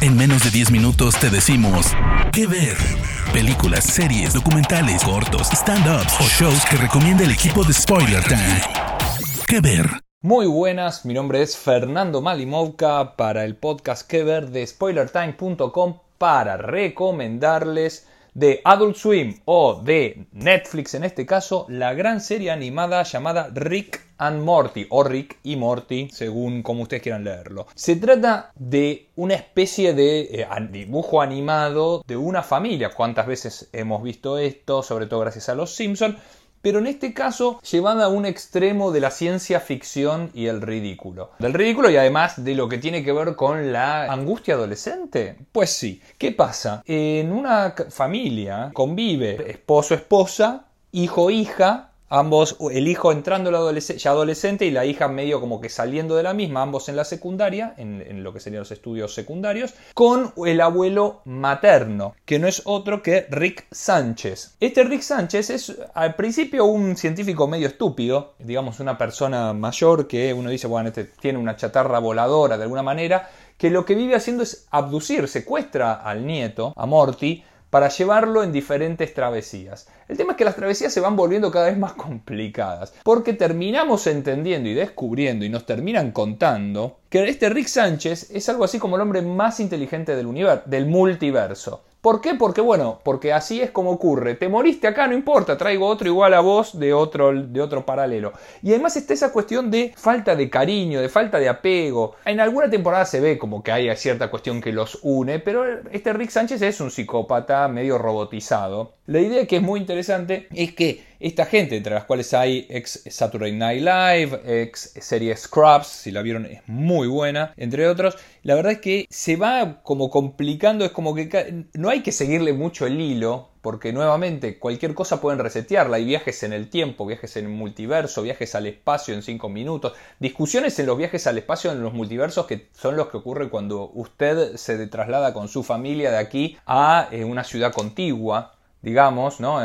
En menos de 10 minutos te decimos qué ver. Películas, series, documentales, cortos, stand-ups o shows que recomienda el equipo de Spoiler Time. ¿Qué ver? Muy buenas, mi nombre es Fernando Malimovka para el podcast que ver de spoilertime.com para recomendarles de Adult Swim o de Netflix en este caso la gran serie animada llamada Rick and Morty o Rick y Morty según como ustedes quieran leerlo. Se trata de una especie de eh, dibujo animado de una familia. ¿Cuántas veces hemos visto esto? Sobre todo gracias a los Simpsons pero en este caso llevada a un extremo de la ciencia ficción y el ridículo. Del ridículo y además de lo que tiene que ver con la angustia adolescente. Pues sí, ¿qué pasa? En una familia convive esposo, esposa, hijo, hija, ambos, el hijo entrando ya adolescente y la hija medio como que saliendo de la misma, ambos en la secundaria, en, lo que serían los estudios secundarios, con el abuelo materno, que no es otro que Rick Sánchez. Este Rick Sánchez es al principio un científico medio estúpido, digamos una persona mayor que uno dice, bueno, este tiene una chatarra voladora de alguna manera, que lo que vive haciendo es abducir, secuestra al nieto, a Morty, para llevarlo en diferentes travesías. El tema es que las travesías se van volviendo cada vez más complicadas, porque terminamos entendiendo y descubriendo y nos terminan contando que este Rick Sánchez es algo así como el hombre más inteligente del, universo, del multiverso. ¿Por qué? Porque bueno, porque así es como ocurre. Te moriste acá, no importa, traigo otro igual a vos de otro, de otro paralelo. Y además está esa cuestión de falta de cariño, de falta de apego. En alguna temporada se ve como que hay cierta cuestión que los une, pero este Rick Sánchez es un psicópata medio robotizado. La idea que es muy interesante es que esta gente, entre las cuales hay ex Saturday Night Live, ex serie Scrubs, si la vieron es muy buena, entre otros, la verdad es que se va como complicando, es como que no hay que seguirle mucho el hilo, porque nuevamente cualquier cosa pueden resetearla. Hay viajes en el tiempo, viajes en el multiverso, viajes al espacio en 5 minutos, discusiones en los viajes al espacio en los multiversos que son los que ocurren cuando usted se traslada con su familia de aquí a eh, una ciudad contigua digamos, ¿no?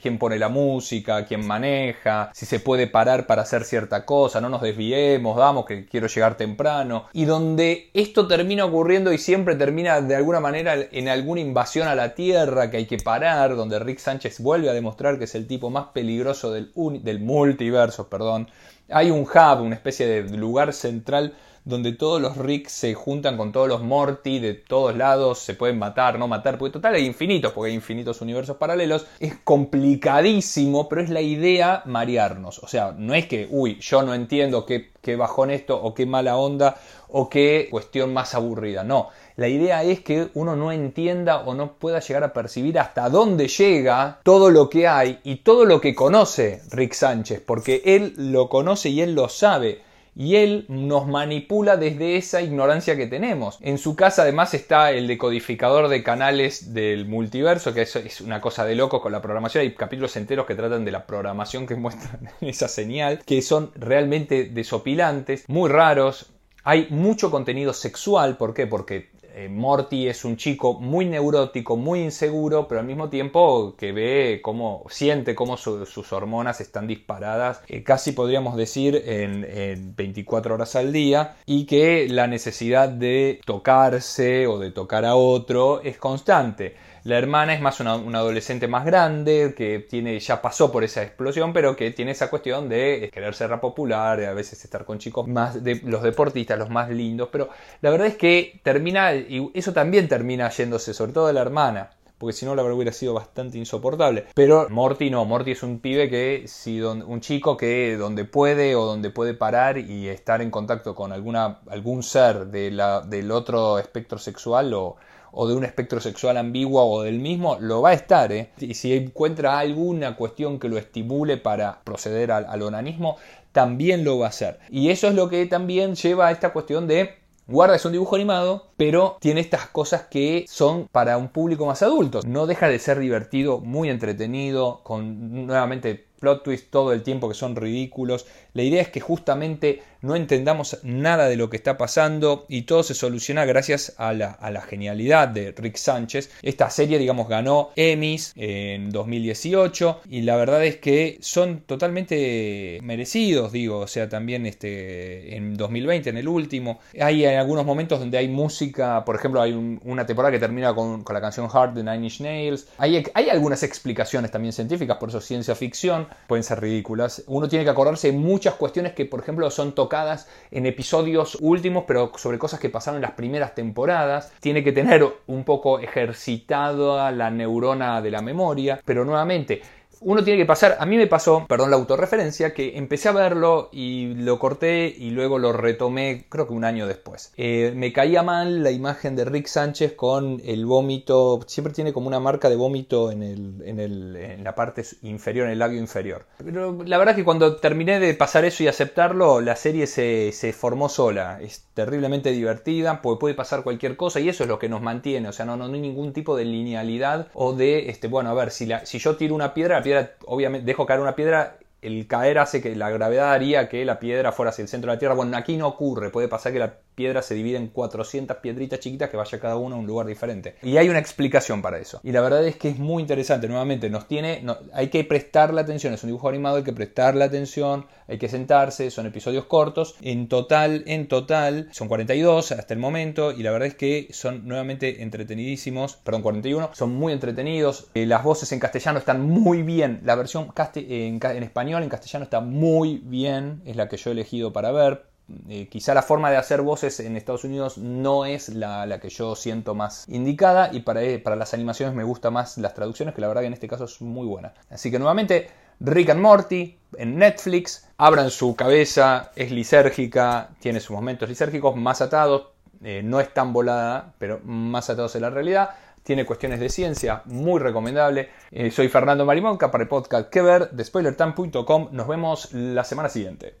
Quién pone la música, quién maneja, si se puede parar para hacer cierta cosa, no nos desviemos, vamos, que quiero llegar temprano. Y donde esto termina ocurriendo y siempre termina de alguna manera en alguna invasión a la Tierra que hay que parar, donde Rick Sánchez vuelve a demostrar que es el tipo más peligroso del, del multiverso, perdón. Hay un hub, una especie de lugar central donde todos los Rick se juntan con todos los Morty de todos lados, se pueden matar, no matar, porque total hay infinitos, porque hay infinitos universos paralelos. Es complicadísimo, pero es la idea marearnos. O sea, no es que, uy, yo no entiendo qué, qué bajón esto, o qué mala onda, o qué cuestión más aburrida. No, la idea es que uno no entienda o no pueda llegar a percibir hasta dónde llega todo lo que hay y todo lo que conoce Rick Sánchez, porque él lo conoce y él lo sabe y él nos manipula desde esa ignorancia que tenemos. En su casa además está el decodificador de canales del multiverso, que es, una cosa de loco con la programación. Hay capítulos enteros que tratan de la programación que muestran esa señal, que son realmente desopilantes, muy raros. Hay mucho contenido sexual, ¿por qué? Porque eh, Morty es un chico muy neurótico, muy inseguro, pero al mismo tiempo que ve cómo siente cómo sus hormonas están disparadas, eh, casi podríamos decir en, en 24 horas al día, y que la necesidad de tocarse o de tocar a otro es constante. La hermana es más una, adolescente más grande, que tiene, ya pasó por esa explosión, pero que tiene esa cuestión de querer ser popular, a veces estar con chicos más de los deportistas, los más lindos, pero la verdad es que termina, y eso también termina yéndose, sobre todo de la hermana, porque si no la verdad hubiera sido bastante insoportable. Pero Morty no, Morty es un pibe que, si un chico que donde puede o donde puede parar y estar en contacto con alguna, algún ser de la, del otro espectro sexual o o de un espectro sexual ambiguo o del mismo, lo va a estar. ¿eh? Y si encuentra alguna cuestión que lo estimule para proceder al, al onanismo, también lo va a hacer. Y eso es lo que también lleva a esta cuestión de Guarda es un dibujo animado, pero tiene estas cosas que son para un público más adulto. No deja de ser divertido, muy entretenido, con nuevamente plot twists todo el tiempo que son ridículos. La idea es que justamente no entendamos nada de lo que está pasando y todo se soluciona gracias a la, genialidad de Rick Sánchez. Esta serie, digamos, ganó Emmys en 2018 y la verdad es que son totalmente merecidos, digo, o sea, también este, en 2020, en el último, hay algunos momentos donde hay música, por ejemplo, hay una temporada que termina con, la canción Heart de Nine Inch Nails, hay, hay algunas explicaciones también científicas, por eso ciencia ficción, pueden ser ridículas. Uno tiene que acordarse de muchas cuestiones que, por ejemplo, son tocadas en episodios últimos, pero sobre cosas que pasaron en las primeras temporadas. Tiene que tener un poco ejercitada la neurona de la memoria, pero nuevamente, uno tiene que pasar, a mí me pasó, perdón la autorreferencia, que empecé a verlo y lo corté y luego lo retomé creo que un año después. Eh, me caía mal la imagen de Rick Sánchez con el vómito, siempre tiene como una marca de vómito en, el, en, el, en la parte inferior, en el labio inferior. Pero la verdad es que cuando terminé de pasar eso y aceptarlo, la serie se, se formó sola. Es terriblemente divertida, porque puede pasar cualquier cosa y eso es lo que nos mantiene, o sea, no, no, hay ningún tipo de linealidad o de, este, bueno, a ver, si, la, si yo tiro una piedra, la piedra obviamente, dejo caer una piedra, el caer hace que la gravedad haría que la piedra fuera hacia el centro de la Tierra. Bueno, aquí no ocurre, puede pasar que la piedra se divide en 400 piedritas chiquitas que vaya cada una a un lugar diferente. Y hay una explicación para eso. Y la verdad es que es muy interesante, nuevamente, nos tiene, hay que prestarle atención, es un dibujo animado, hay que prestarle atención, hay que sentarse, son episodios cortos, en total, en total, son 42 hasta el momento, y la verdad es que son nuevamente entretenidísimos, perdón, 41, son muy entretenidos, eh, las voces en castellano están muy bien, la versión en, en español, en castellano está muy bien, es la que yo he elegido para ver, eh, quizá la forma de hacer voces en Estados Unidos no es la, que yo siento más indicada y para, eh, para, las animaciones me gusta más las traducciones que la verdad que en este caso es muy buena. Así que nuevamente Rick and Morty en Netflix, abran su cabeza, es lisérgica, tiene sus momentos lisérgicos más atados, eh, no es tan volada, pero más atados en la realidad. Tiene cuestiones de ciencia, muy recomendable. soy Fernando Marimonca para el podcast que ver de spoilertime.com. Nos vemos la semana siguiente.